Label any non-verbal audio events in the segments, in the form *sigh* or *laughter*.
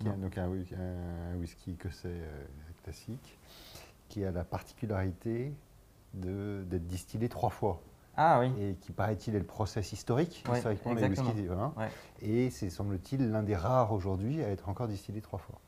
qui est donc un, whi- un whisky écossais euh, classique, qui a la particularité d'être distillé trois fois. Ah oui. Et qui, paraît-il, est le process historique, historiquement, les whiskies. Ouais. Et c'est, semble-t-il, l'un des rares aujourd'hui à être encore distillé trois fois.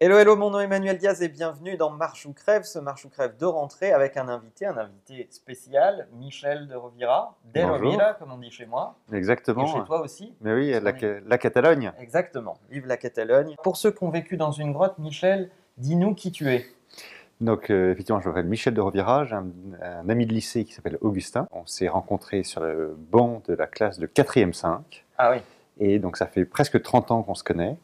Hello, hello, mon nom est Emmanuel Diaz et bienvenue dans Marche ou Crève, ce Marche ou Crève de rentrée avec un invité, un invité spécial, Michel de Rovira, de Bonjour. Rovira, comme on dit chez moi, Exactement. et chez toi aussi. Mais oui, la, Catalogne. Exactement, vive la Catalogne. Pour ceux qui ont vécu dans une grotte, Michel, dis-nous qui tu es. Donc, euh, effectivement, je m'appelle Michel de Rovira, j'ai un, un ami de lycée qui s'appelle Augustin. On s'est rencontrés sur le banc de la classe de 4e 5. Ah oui, Et donc, ça fait presque 30 ans qu'on se connaît.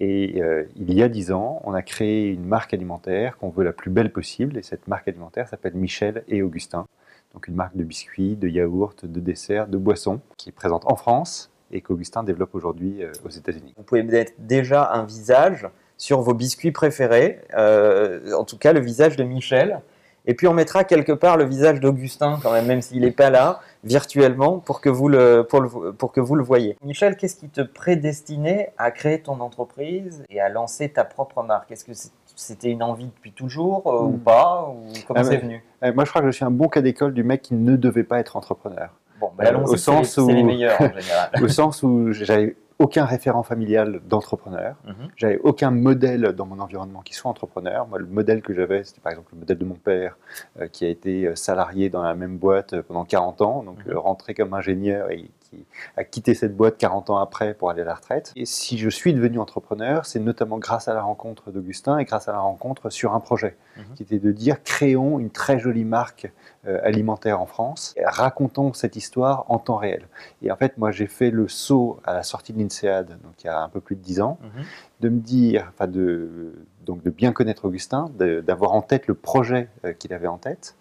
Et euh, il y a 10 ans, on a créé une marque alimentaire qu'on veut la plus belle possible. Et cette marque alimentaire s'appelle Michel et Augustin. Donc, une marque de biscuits, de yaourts, de desserts, de boissons, qui est présente en France et qu'Augustin développe aujourd'hui euh, aux États-Unis. vous pouvez mettre déjà un visage sur vos biscuits préférés, euh, en tout cas le visage de Michel. Et puis on mettra quelque part le visage d'Augustin quand même, même s'il n'est pas là, virtuellement, pour que, vous le, pour, le- pour que vous le voyez. Michel, qu'est-ce qui te prédestinait à créer ton entreprise et à lancer ta propre marque? Est-ce que c'était une envie depuis toujours euh, ou Hmm. pas ou Comment Ah c'est venu? Euh, moi, je crois que je suis un bon cas d'école du mec qui ne devait pas être entrepreneur. Bon, ben Euh, allons-y, au c'est les, sens c'est les où- meilleurs en général. *laughs* au sens où j'avais aucun référent familial d'entrepreneur, Mhm. j'avais aucun modèle dans mon environnement qui soit entrepreneur. Moi, le modèle que j'avais, c'était par exemple le modèle de mon père, euh, qui a été euh, salarié dans la même boîte euh, pendant 40 ans, donc Mhm. rentré comme ingénieur et qui a quitté cette boîte 40 ans après pour aller à la retraite. Et si je suis devenu entrepreneur, c'est notamment grâce à la rencontre d'Augustin et grâce à la rencontre sur un projet, Mhm. qui était de dire créons une très jolie marque euh, alimentaire en France, et racontons cette histoire en temps réel. Et en fait, moi, j'ai fait le saut à la sortie de l'INSEAD, donc il y a un peu plus de 10 ans, Mhm. de me dire, enfin de, donc de bien connaître Augustin, d'avoir en tête le projet euh, qu'il avait en tête,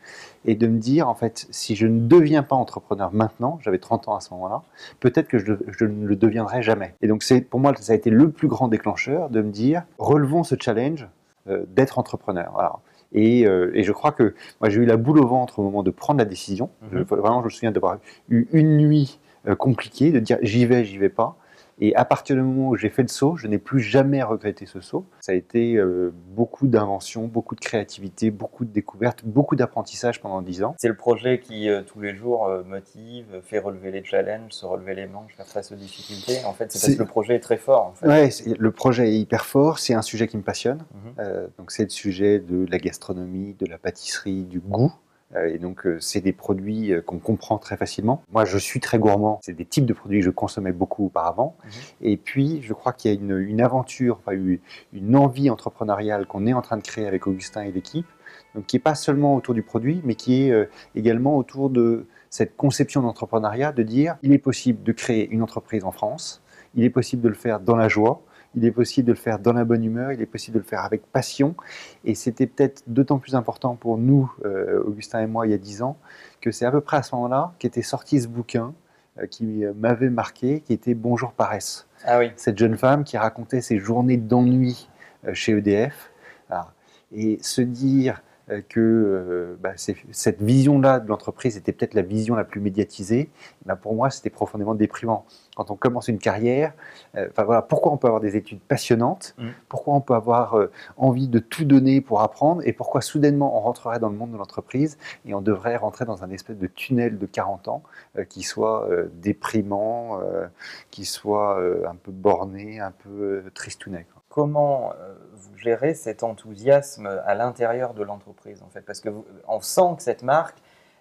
et de me dire, en fait, si je ne deviens pas entrepreneur maintenant, j'avais 30 ans à ce moment-là, peut-être que je, je ne le deviendrai jamais. Et donc, c'est pour moi, ça a été le plus grand déclencheur de me dire, relevons ce challenge euh, d'être entrepreneur. Et, euh, et je crois que moi, j'ai eu la boule au ventre au moment de prendre la décision. Mhm. Je- vraiment, je me souviens d'avoir eu une nuit euh, compliquée, de dire j'y vais, j'y vais pas. Et à partir du moment où j'ai fait le saut, je n'ai plus jamais regretté ce saut. Ça a été euh, beaucoup d'inventions, beaucoup de créativité, beaucoup de découvertes, beaucoup d'apprentissage pendant dix ans. C'est le projet qui, euh, tous les jours, euh, motive, fait relever les challenges, se relever les manches, faire face aux difficultés. En fait, c'est parce que le projet est très fort. En fait. Ouais, le projet est hyper fort, c'est un sujet qui me passionne. Mhm. Euh, donc c'est le sujet de la gastronomie, de la pâtisserie, du goût. Euh, et donc euh, c'est des produits euh, qu'on comprend très facilement. Moi je suis très gourmand, c'est des types de produits que je consommais beaucoup auparavant. Mhm. Et puis je crois qu'il y a une, une aventure, enfin, une, envie entrepreneuriale qu'on est en train de créer avec Augustin et l'équipe, donc qui n'est pas seulement autour du produit, mais qui est également autour de cette conception d'entrepreneuriat, de dire il est possible de créer une entreprise en France, il est possible de le faire dans la joie, il est possible de le faire dans la bonne humeur, il est possible de le faire avec passion. Et c'était peut-être d'autant plus important pour nous, euh, Augustin et moi, il y a dix ans, que c'est à peu près à ce moment-là qu'était sorti ce bouquin euh, qui euh, m'avait marqué, qui était Bonjour Paresse. Ah oui. Cette jeune femme qui racontait ses journées d'ennui chez EDF. Alors, et se dire que euh, bah, cette vision-là de l'entreprise était peut-être la vision la plus médiatisée, bah, pour moi, c'était profondément déprimant. Quand on commence une carrière, euh, enfin voilà, pourquoi on peut avoir des études passionnantes, Mm. pourquoi on peut avoir euh, envie de tout donner pour apprendre, et pourquoi soudainement on rentrerait dans le monde de l'entreprise et on devrait rentrer dans un espèce de tunnel de 40 ans euh, qui soit déprimant, qui soit un peu borné, un peu tristounet. quoi. Comment euh, vous gérez cet enthousiasme à l'intérieur de l'entreprise en fait? Parce que vous- on sent que cette marque,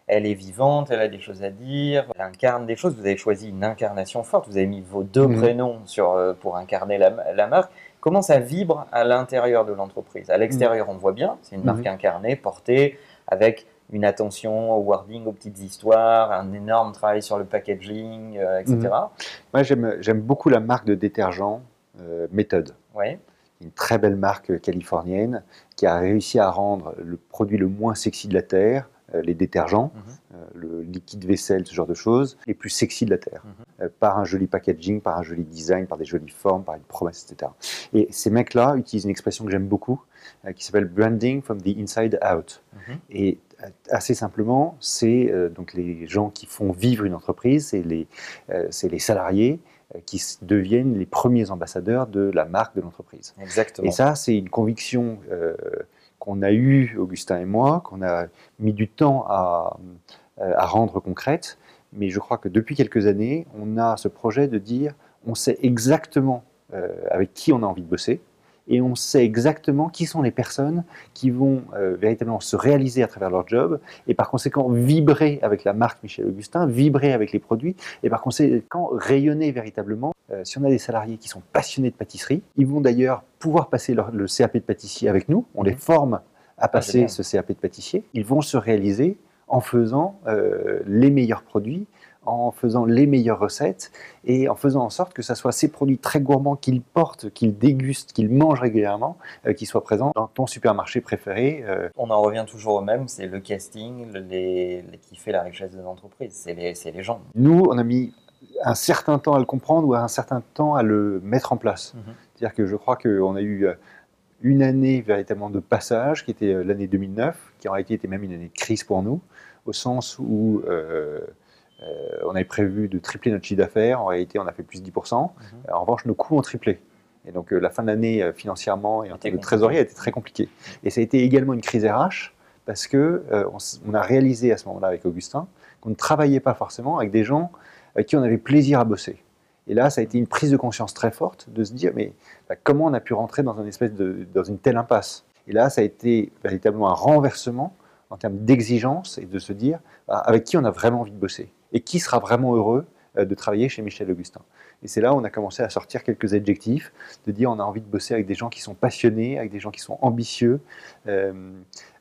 elle est vivante, elle a des choses à dire, elle incarne des choses. Vous avez choisi une incarnation forte. Vous avez mis vos deux Mhm. prénoms sur, euh, pour incarner la, la marque. Comment ça vibre à l'intérieur de l'entreprise? À l'extérieur, on voit bien, c'est une marque Mhm. incarnée, portée, avec une attention au wording, aux petites histoires, un énorme travail sur le packaging, euh, etc. Mhm. Moi, j'aime j'aime beaucoup la marque de détergent euh, Méthode. Ouais. une très belle marque californienne qui a réussi à rendre le produit le moins sexy de la Terre euh, les détergents, Mhm. euh, le liquide vaisselle, ce genre de choses, les plus sexy de la Terre, Mhm. euh, par un joli packaging, par un joli design, par des jolies formes, par une promesse, etc. Et ces mecs-là utilisent une expression que j'aime beaucoup, qui s'appelle branding from the inside out. Mhm. Et assez simplement, c'est euh, donc les gens qui font vivre une entreprise, c'est les, euh, salariés qui s- deviennent les premiers ambassadeurs de la marque de l'entreprise. Exactement. Et ça, c'est une conviction euh, qu'on a eue, Augustin et moi, qu'on a mis du temps à, euh, à rendre concrète. Mais je crois que depuis quelques années, on a ce projet de dire on sait exactement euh, avec qui on a envie de bosser et on sait exactement qui sont les personnes qui vont euh, véritablement se réaliser à travers leur job et par conséquent vibrer avec la marque Michel Augustin, vibrer avec les produits et par conséquent rayonner véritablement. Euh, si on a des salariés qui sont passionnés de pâtisserie, ils vont d'ailleurs pouvoir passer leur- le CAP de pâtissier avec nous, on les Mhm. forme à passer génial. ce CAP de pâtissier, ils vont se réaliser en faisant euh, les meilleurs produits, en faisant les meilleures recettes et en faisant en sorte que ce soit ces produits très gourmands qu'ils portent, qu'ils dégustent, qu'ils mangent régulièrement, euh, qui soient présents dans ton supermarché préféré. euh, On en revient toujours au même, c'est le casting le- les, les- qui fait la richesse de l'entreprise, c'est les, gens. Nous, on a mis un certain temps à le comprendre ou un certain temps à le mettre en place. Mhm. C'est-à-dire que je crois qu'on a eu euh, une année véritablement de passage, qui était l'année 2009, qui en réalité était même une année de crise pour nous, au sens où euh, on avait prévu de tripler notre chiffre d'affaires, en réalité on a fait plus de 10%. Mhm. En revanche, nos coûts ont triplé. Et donc euh, la fin de l'année, euh, financièrement et en termes de trésorerie, a été très compliquée. Et ça a été également une crise RH, parce que euh, on, a réalisé à ce moment-là avec Augustin qu'on ne travaillait pas forcément avec des gens avec qui on avait plaisir à bosser. Et là, ça a été une prise de conscience très forte de se dire, mais bah, comment on a pu rentrer dans, un espèce de, dans une telle impasse? Et là, ça a été véritablement un renversement en termes d'exigence et de se dire, bah, avec qui on a vraiment envie de bosser? Et qui sera vraiment heureux euh, de travailler chez Michel Augustin? Et c'est là où on a commencé à sortir quelques adjectifs, de dire on a envie de bosser avec des gens qui sont passionnés, avec des gens qui sont ambitieux, euh,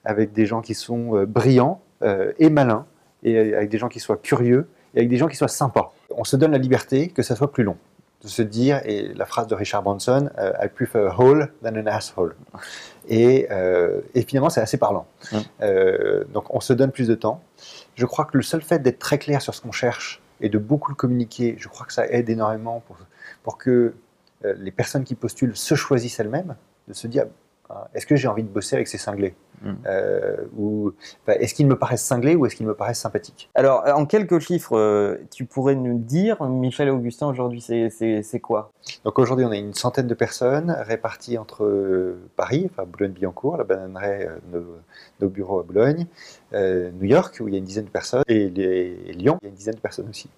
avec des gens qui sont euh, brillants euh, et malins, et avec des gens qui soient curieux, et avec des gens qui soient sympas. On se donne la liberté que ça soit plus long. De se dire, et la phrase de Richard Branson, I prefer a hole than an asshole. Et, euh, et finalement, c'est assez parlant. Mm. Euh, donc, on se donne plus de temps. Je crois que le seul fait d'être très clair sur ce qu'on cherche et de beaucoup le communiquer, je crois que ça aide énormément pour, que euh, les personnes qui postulent se choisissent elles-mêmes, de se dire, ah, est-ce que j'ai envie de bosser avec ces cinglés? Mm. Euh, ou enfin, est-ce qu'ils me paraissent cinglés ou est-ce qu'ils me paraissent sympathiques Alors, en quelques chiffres, euh, tu pourrais nous dire, Michel et Augustin, aujourd'hui, c'est- quoi? Donc aujourd'hui, on a une centaine de personnes réparties entre euh, Paris, enfin Boulogne-Billancourt, la bananerie, euh, nos, nos bureaux à Boulogne, euh, New York, où il y a une dizaine de personnes, et, les- et Lyon, il y a une dizaine de personnes aussi.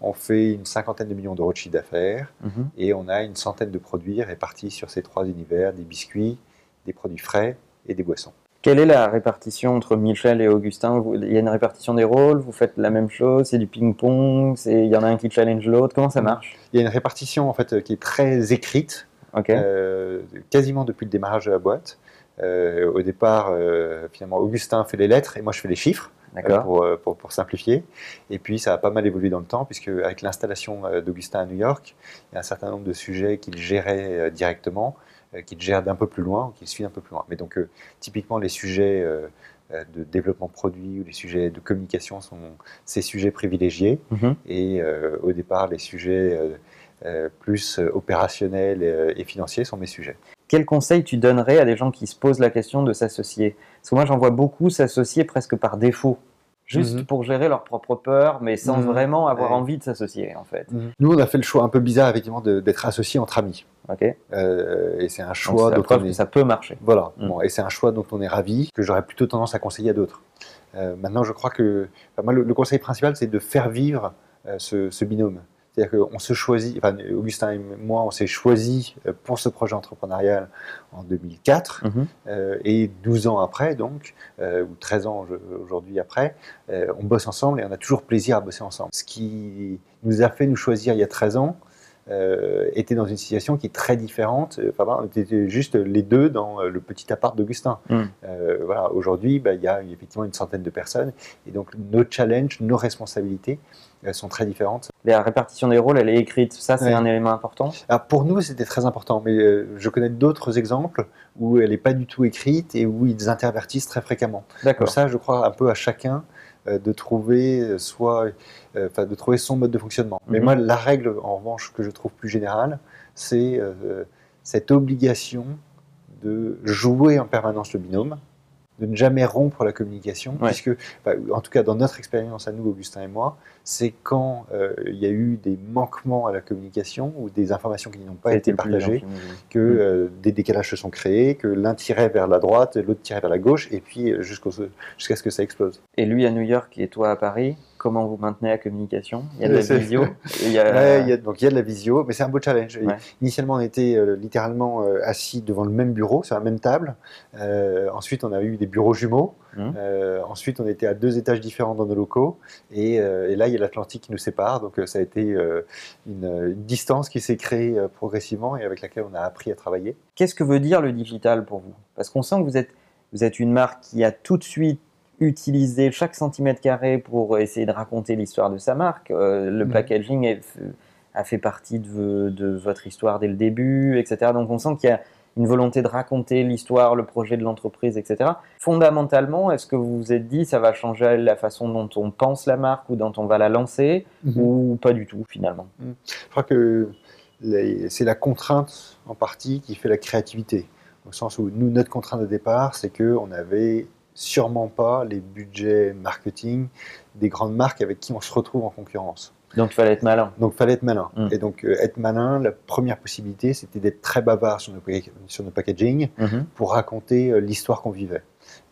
On fait une cinquantaine de millions d'euros de chiffre d'affaires, Mhm. et on a une centaine de produits répartis sur ces trois univers, des biscuits, des produits frais et des boissons. Quelle est la répartition entre Michel et Augustin? Vous- Il y a une répartition des rôles Vous faites la même chose C'est du ping-pong Il y en a un qui challenge l'autre Comment ça marche? Il y a une répartition en fait qui est très écrite, euh, quasiment depuis le démarrage de la boîte. Euh, au départ, euh, finalement, Augustin fait les lettres et moi je fais les chiffres. euh, pour, euh, pour, pour simplifier. Et puis ça a pas mal évolué dans le temps, puisque avec l'installation euh, d'Augustin à New York, il y a un certain nombre de sujets qu'il gérait euh, directement, euh, qu'il gère d'un peu plus loin, ou qu'il suit un peu plus loin. Mais donc, euh, typiquement, les sujets euh, de développement produit ou les sujets de communication sont ces sujets privilégiés. Mhm. Et euh, au départ, les sujets euh, plus opérationnels et financiers sont mes sujets. Quel conseil tu donnerais à des gens qui se posent la question de s'associer? Parce que moi, j'en vois beaucoup s'associer presque par défaut. Juste Mhm. pour gérer leur propre peur, mais sans Mhm. vraiment avoir Ouais. envie de s'associer, en fait. Nous, on a fait le choix un peu bizarre, effectivement, d'être associés entre amis. Ok Donc, Euh, et c'est un choix dont preuve on que est- ça peut marcher. Voilà, Mm. Bon, et c'est un choix dont on est ravi, que j'aurais plutôt tendance à conseiller à d'autres. Euh, maintenant, je crois que enfin, moi, le, le conseil principal, c'est de faire vivre euh, ce, ce binôme. C'est-à-dire qu'on se choisit, enfin, Augustin et moi, on s'est choisi pour ce projet entrepreneurial en 2004, Mhm. euh, et 12 ans après, donc, ou 13 ans aujourd'hui après, on bosse ensemble et on a toujours plaisir à bosser ensemble. Ce qui nous a fait nous choisir il y a 13 ans, euh, étaient dans une situation qui est très différente. Euh, Enfin, on était juste les deux dans euh, le petit appart d'Augustin. Mm. Euh, voilà, aujourd'hui, bah, il y a effectivement une centaine de personnes, et donc nos challenges, nos responsabilités euh, sont très différentes. La répartition des rôles, elle est écrite. Ça, c'est Ouais. un élément important. Alors pour nous, c'était très important, mais je connais d'autres exemples où elle n'est pas du tout écrite et où ils intervertissent très fréquemment. D'accord. Ça, je crois un peu à chacun de trouver euh, soit, euh, enfin, de trouver son mode de fonctionnement. Mais Mhm. moi, la règle, en revanche, que je trouve plus générale, c'est euh, cette obligation de jouer en permanence le binôme, de ne jamais rompre la communication, Ouais. puisque, enfin, en tout cas dans notre expérience à nous, Augustin et moi, c'est quand euh, il y a eu des manquements à la communication ou des informations qui n'ont pas Ça été partagées, que Mm. euh, des décalages se sont créés, que l'un tirait vers la droite, l'autre tirait vers la gauche, et puis euh, jusqu'au- jusqu'à ce que ça explose. Et lui à New York et toi à Paris, comment vous maintenez la communication Il y a de la visio il y a- Ouais, il y a, donc il y a de la visio, mais c'est un beau challenge. Ouais. Initialement, on était euh, littéralement euh, assis devant le même bureau, sur la même table. Euh, ensuite, on a eu des bureaux jumeaux. Euh, ensuite, on était à deux étages différents dans nos locaux. Et, et là, il y a l'Atlantique qui nous sépare. Donc, ça a été une, une distance qui s'est créée progressivement et avec laquelle on a appris à travailler. Qu'est-ce que veut dire le digital pour vous? Parce qu'on sent que vous êtes, vous êtes une marque qui a tout de suite utilisé chaque centimètre carré pour essayer de raconter l'histoire de sa marque. Euh, le Mhm. packaging est- a fait partie de, de votre histoire dès le début, etc. Donc on sent qu'il y a une volonté de raconter l'histoire, le projet de l'entreprise, etc. Fondamentalement, est-ce que vous vous êtes dit ça va changer la façon dont on pense la marque ou dont on va la lancer ou pas du tout finalement? Je crois que c'est la contrainte en partie qui fait la créativité. Au sens où nous, notre contrainte de départ, c'est qu'on n'avait sûrement pas les budgets marketing des grandes marques avec qui on se retrouve en concurrence. Donc il fallait être malin. Donc, il fallait être malin. Mm. Et donc, euh, être malin, la première possibilité, c'était d'être très bavard sur nos, pack- sur nos packaging Mhm. pour raconter euh, l'histoire qu'on vivait.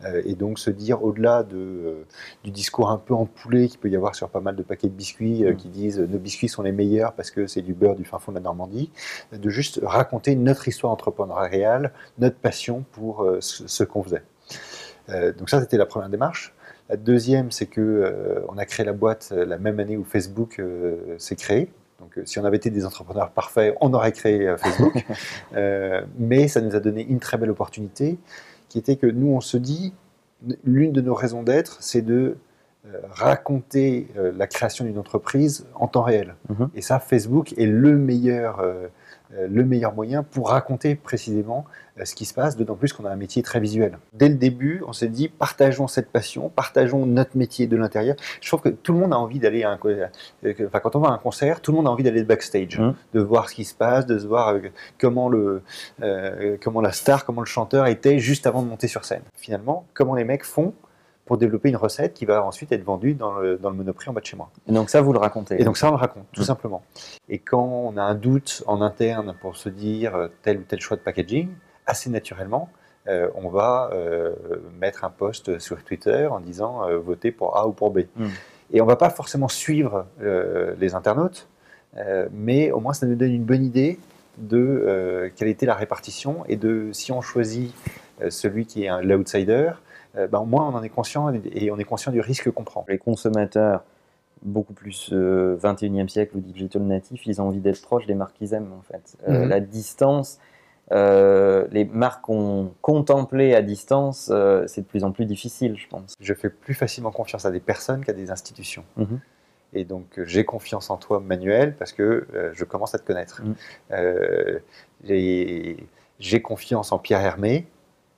Euh, et donc, se dire, au-delà de, du discours un peu empoulé qu'il peut y avoir sur pas mal de paquets de biscuits Mm. qui disent nos biscuits sont les meilleurs parce que c'est du beurre du fin fond de la Normandie, de juste raconter notre histoire entrepreneuriale, notre passion pour ce, ce qu'on faisait. Euh, donc, ça, c'était la première démarche. La deuxième, c'est que euh, on a créé la boîte euh, la même année où Facebook s'est créé. Donc, si on avait été des entrepreneurs parfaits, on aurait créé Facebook. *laughs* Mais ça nous a donné une très belle opportunité, qui était que nous, on se dit, l'une de nos raisons d'être, c'est de euh, raconter euh, la création d'une entreprise en temps réel. Mhm. Et ça, Facebook est le meilleur, euh, le meilleur moyen pour raconter précisément euh, ce qui se passe, d'autant plus qu'on a un métier très visuel. Dès le début, on s'est dit, partageons cette passion, partageons notre métier de l'intérieur. Je trouve que tout le monde a envie d'aller à un... euh, Enfin, quand on va à un concert, tout le monde a envie d'aller backstage, Mhm. de voir ce qui se passe, de se voir euh, comment, le, euh, comment la star, comment le chanteur était juste avant de monter sur scène. Finalement, comment les mecs font pour développer une recette qui va ensuite être vendue dans le, dans le Monoprix en bas de chez moi. Et donc ça, vous le racontez. Et donc ça, on le raconte, tout Mhm. simplement. Et quand on a un doute en interne pour se dire euh, tel ou tel choix de packaging, assez naturellement, euh, on va euh, mettre un post sur Twitter en disant euh, votez pour A ou pour B. Mhm. Et on va pas forcément suivre les internautes, mais au moins ça nous donne une bonne idée de quelle était la répartition et de si on choisit celui qui est l'outsider, euh, ben, au moins on en est conscient et, on est conscient du risque qu'on prend. les consommateurs beaucoup plus euh, 21e siècle ou digital natif, ils ont envie d'être proches des marques qu'ils aiment en fait. Euh, Mhm. La distance, euh, les marques qu'on contemplait à distance, euh, c'est de plus en plus difficile, je pense. je fais plus facilement confiance à des personnes qu'à des institutions. Mhm. Et donc, euh, j'ai confiance en toi, Manuel, parce que euh, je commence à te connaître. Mhm. Euh, j'ai confiance en Pierre Hermé,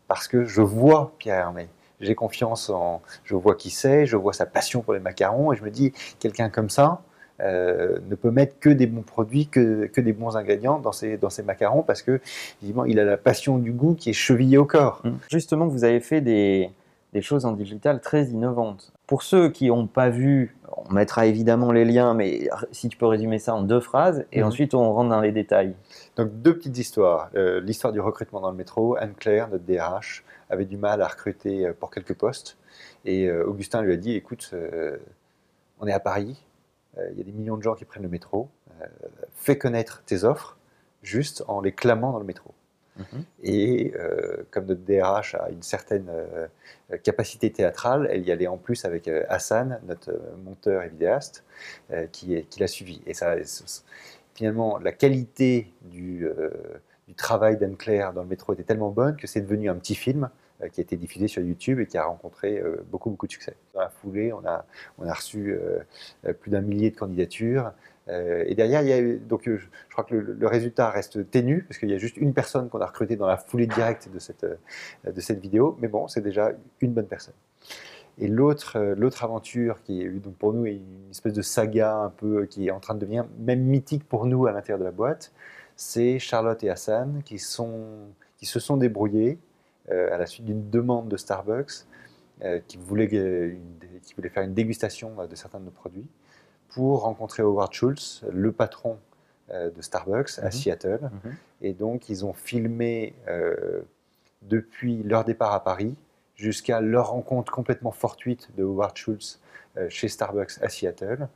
parce que je vois Pierre Hermé. J'ai confiance en. Je vois qui c'est, je vois sa passion pour les macarons, et je me dis, quelqu'un comme ça euh, ne peut mettre que des bons produits, que, des bons ingrédients dans ses, dans ses macarons, parce que, évidemment, il a la passion du goût qui est chevillée au corps. Justement, vous avez fait des, des choses en digital très innovantes. Pour ceux qui n'ont pas vu, on mettra évidemment les liens, mais si tu peux résumer ça en deux phrases, et Mhm. ensuite on rentre dans les détails. Donc deux petites histoires. Euh, L'histoire du recrutement dans le métro. Anne-Claire, notre DRH, avait du mal à recruter euh, pour quelques postes. Et euh, Augustin lui a dit, écoute, euh, on est à Paris, il y a des millions de gens qui prennent le métro. Fais connaître tes offres juste en les clamant dans le métro. Mhm. Et euh, comme notre DRH a une certaine euh, capacité théâtrale, elle y allait en plus avec euh, Hassan, notre monteur et vidéaste, qui, l'a suivi. Et ça, finalement, la qualité du, travail d'Anne-Claire dans le métro était tellement bonne que c'est devenu un petit film qui a été diffusé sur YouTube et qui a rencontré beaucoup, beaucoup de succès. Dans la foulée, on a, reçu plus d'un millier de candidatures. Euh, et derrière, il y a donc, euh, je, crois que le, résultat reste ténu, parce qu'il y a juste une personne qu'on a recrutée dans la foulée directe de cette, euh, de cette vidéo. Mais bon, c'est déjà une bonne personne. Et l'autre, l'autre aventure qui est donc pour nous une espèce de saga un peu qui est en train de devenir même mythique pour nous à l'intérieur de la boîte, c'est Charlotte et Hassan qui, sont, qui se sont débrouillés à la suite d'une demande de Starbucks qui, voulait, qui voulait faire une dégustation de certains de nos produits pour rencontrer Howard Schultz, le patron euh, de Starbucks à Mhm. Seattle. Mhm. Et donc, ils ont filmé euh, depuis leur départ à Paris jusqu'à leur rencontre complètement fortuite de Howard Schultz euh, chez Starbucks à Seattle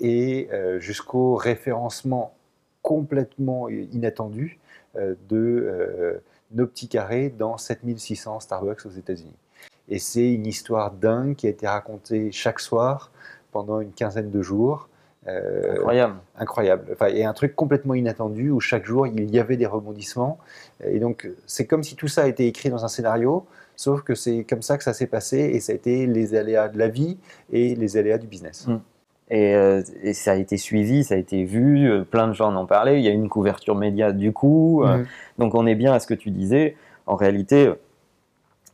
et euh, jusqu'au référencement complètement inattendu de nos petits carrés dans 7600 Starbucks aux États-Unis. Et c'est une histoire dingue qui a été racontée chaque soir pendant une quinzaine de jours. Euh, Incroyable. incroyable. Enfin, et un truc complètement inattendu où chaque jour il y avait des rebondissements. Et donc c'est comme si tout ça a été écrit dans un scénario, sauf que c'est comme ça que ça s'est passé et ça a été les aléas de la vie et les aléas du business. Mm. Et, euh, et ça a été suivi, ça a été vu, euh, plein de gens en ont parlé, il y a eu une couverture média du coup. euh, Mhm. donc on est bien à ce que tu disais. En réalité,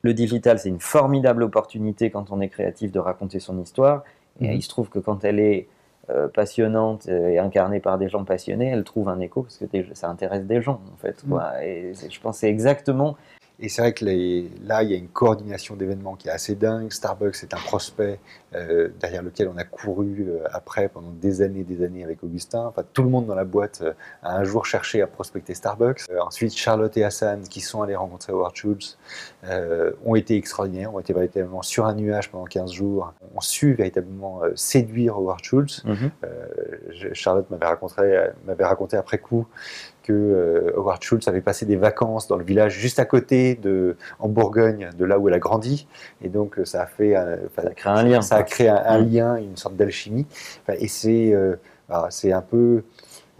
le digital, c'est une formidable opportunité quand on est créatif de raconter son histoire. Et Mhm. il se trouve que quand elle est euh, passionnante euh, et incarnée par des gens passionnés, elle trouve un écho parce que des- ça intéresse des gens en fait. quoi. Et c'est- je pense c'est exactement Et c'est vrai que les- là, il y a une coordination d'événements qui est assez dingue. Starbucks est un prospect euh, derrière lequel on a couru euh, après pendant des années des années avec Augustin. Enfin, tout le monde dans la boîte euh, a un jour cherché à prospecter Starbucks. Ensuite, Charlotte et Hassan, qui sont allés rencontrer Howard Schultz, ont été extraordinaires, ont été véritablement sur un nuage pendant 15 jours, ont su véritablement séduire Howard Schultz. Je- Charlotte m'avait raconté, m'avait raconté après coup que euh, Howard Schultz avait passé des vacances dans le village juste à côté de, en Bourgogne, de là où elle a grandi, et donc euh, ça a fait, enfin, Ça crée un lien, ça a créé un, un Mm. lien, une sorte d'alchimie, Enfin, et c'est, euh, c'est un peu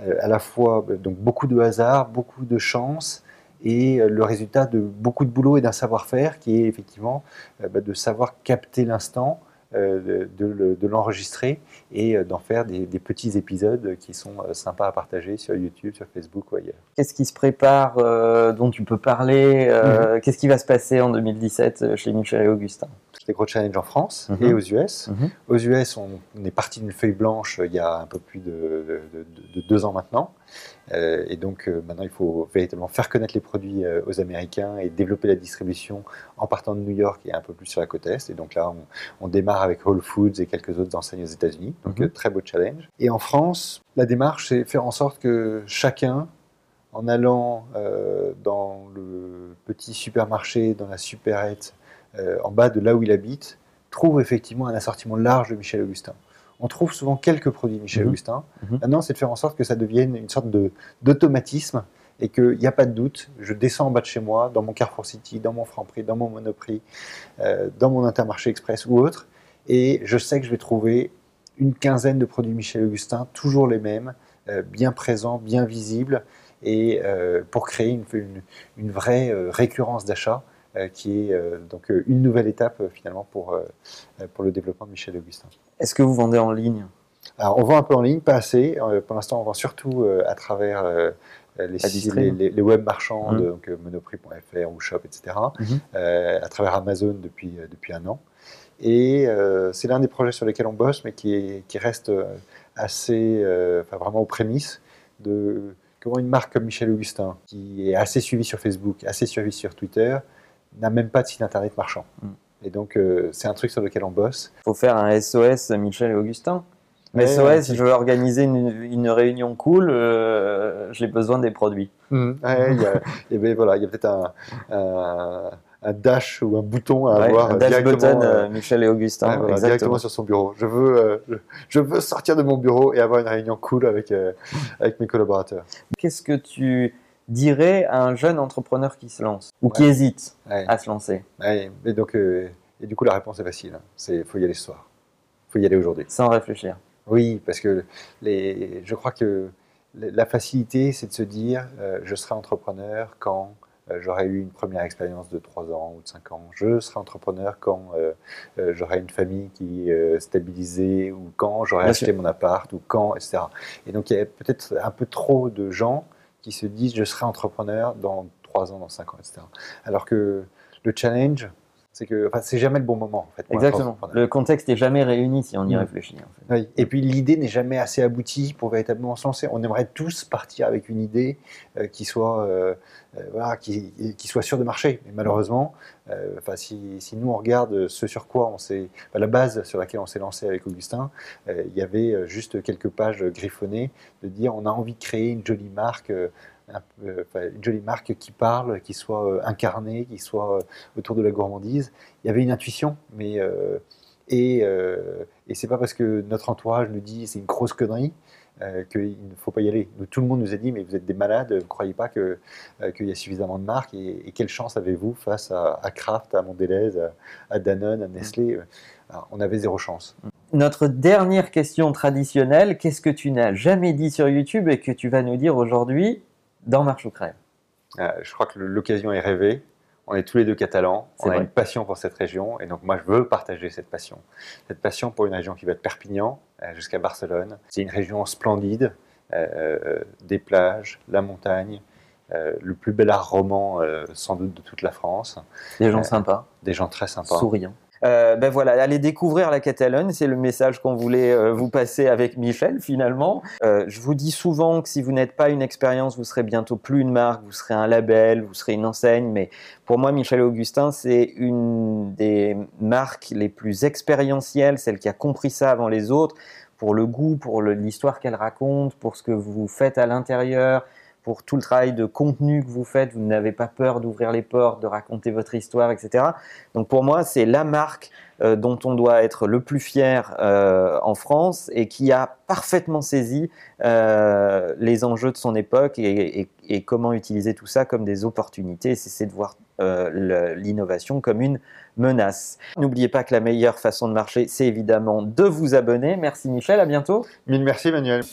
euh, à la fois donc beaucoup de hasard, beaucoup de chance. Et euh, le résultat de beaucoup de boulot et d'un savoir-faire qui est effectivement bah, de savoir capter l'instant, de, de le- de l'enregistrer et euh, d'en faire des, des petits épisodes qui sont euh, sympas à partager sur YouTube, sur Facebook ou ailleurs. Qu'est-ce qui se prépare, euh, dont tu peux parler euh, Mhm. Qu'est-ce qui va se passer en 2017 euh, chez Michel et Augustin? Des gros challenges en France Mhm. et aux US. Mhm. Aux US, on, on est parti d'une feuille blanche euh, il y a un peu plus de, de- de- de deux ans maintenant. Euh, et donc euh, maintenant, il faut véritablement faire connaître les produits euh, aux Américains et développer la distribution en partant de New York et un peu plus sur la côte Est. Et donc là, on, on démarre avec Whole Foods et quelques autres enseignes aux États-Unis. Donc Mhm. très beau challenge. Et en France, la démarche, c'est faire en sorte que chacun, en allant euh, dans le petit supermarché, dans la supérette, en bas de là où il habite, trouve effectivement un assortiment large de Michel Augustin. On trouve souvent quelques produits Michel Mhm. Augustin. Mhm. Maintenant, c'est de faire en sorte que ça devienne une sorte d'automatisme et qu'il n'y a pas de doute. Je descends en bas de chez moi, dans mon Carrefour City, dans mon Franprix, dans mon Monoprix, euh, dans mon Intermarché Express ou autre, et je sais que je vais trouver une quinzaine de produits Michel Augustin, toujours les mêmes, euh, bien présents, bien visibles, et euh, pour créer une, une- une vraie euh, récurrence d'achat euh, qui est euh, donc euh, une nouvelle étape euh, finalement pour, euh, euh, pour le développement de Michel Augustin. Est-ce que vous vendez en ligne? Alors on vend un peu en ligne, pas assez. Euh, pour l'instant, on vend surtout euh, à travers euh, les, sites- les, les- web marchands, de, donc euh, Monoprix.fr ou Shop, etc. Euh, à travers Amazon depuis, euh, depuis un an. Et euh, c'est l'un des projets sur lesquels on bosse, mais qui, est- qui reste euh, assez, euh, enfin vraiment aux prémices de comment une marque comme Michel Augustin, qui est assez suivie sur Facebook, assez suivie sur Twitter, n'a même pas de site internet marchand. Mm. Et donc euh, c'est un truc sur lequel on bosse. faut faire un SOS Michel et Augustin. Mais SOS, ouais. je veux organiser une, une réunion cool, euh, j'ai besoin des produits. Ouais, il y a, et ben voilà, il y a peut-être un, un- un dash ou un bouton à Ouais, avoir un dash directement, button, euh, Michel et Augustin, voilà, directement sur son bureau. Je veux, euh, je, je veux sortir de mon bureau et avoir une réunion cool avec, avec mes collaborateurs. Qu'est-ce que tu dirais à un jeune entrepreneur qui se lance ou qui hésite Ouais. à se lancer Ouais, mais donc, euh, et du coup, la réponse est facile. hein. C'est faut y aller ce soir. faut y aller aujourd'hui. sans réfléchir Oui, parce que les, je crois que la facilité, c'est de se dire, euh, je serai entrepreneur quand euh, j'aurai eu une première expérience de 3 ans ou de 5 ans. Je serai entrepreneur quand euh, j'aurai une famille qui est stabilisée ou quand j'aurai acheté mon appart ou quand, etc. Et donc, il y a peut-être un peu trop de gens qui se disent, je serai entrepreneur dans 3 ans, dans 5 ans, etc. Alors que le challenge, c'est que enfin, c'est jamais le bon moment en fait. Exactement. Le contexte n'est jamais réuni si on y mm. réfléchit. oui. Et puis l'idée n'est jamais assez aboutie pour véritablement se lancer. On aimerait tous partir avec une idée euh, qui soit euh, euh, voilà, qui, qui, soit sûre de marcher. Mais malheureusement, enfin si, si, nous on regarde ce sur quoi on s'est, la base sur laquelle on s'est lancé avec Augustin, il y avait juste quelques pages griffonnées de dire on a envie de créer une jolie marque une jolie marque qui parle, qui soit euh, incarnée, qui soit euh, autour de la gourmandise. Il y avait une intuition, mais euh, et, et c'est pas parce que notre entourage nous dit c'est une grosse connerie qu'il ne faut pas y aller. tout le monde nous a dit mais vous êtes des malades, vous ne croyez pas qu'il y a suffisamment de marques et, quelle chance avez-vous face à, Kraft, à Mondelez, à, Danone, à Nestlé? On avait zéro chance. Notre dernière question traditionnelle, qu'est-ce que tu n'as jamais dit sur YouTube et que tu vas nous dire aujourd'hui? Dans Marche ou Crève euh, Je crois que l'occasion est rêvée. On est tous les deux catalans, on a une passion pour cette région et donc moi je veux partager cette passion. Cette passion pour une région qui va de Perpignan euh, jusqu'à Barcelone. C'est une région splendide, euh, des plages, la montagne, le plus bel art roman sans doute de toute la France. Des gens sympas. Des gens très sympas. Souriants. Euh, ben voilà, allez découvrir la Catalogne, c'est le message qu'on voulait euh, vous passer avec Michel finalement. Euh, je vous dis souvent que si vous n'êtes pas une expérience, vous serez bientôt plus une marque, vous serez un label, vous serez une enseigne, mais pour moi, Michel Augustin, c'est une des marques les plus expérientielles, celle qui a compris ça avant les autres, pour le goût, pour l'histoire qu'elle raconte, pour ce que vous faites à l'intérieur, pour tout le travail de contenu que vous faites, vous n'avez pas peur d'ouvrir les portes, de raconter votre histoire, etc. Donc pour moi, c'est la marque euh, dont on doit être le plus fier euh, en France et qui a parfaitement saisi euh, les enjeux de son époque et, et, comment utiliser tout ça comme des opportunités. C'est de voir l'innovation comme une menace. N'oubliez pas que la meilleure façon de marcher, c'est évidemment de vous abonner. Merci Michel, à bientôt. Mille merci Manuel.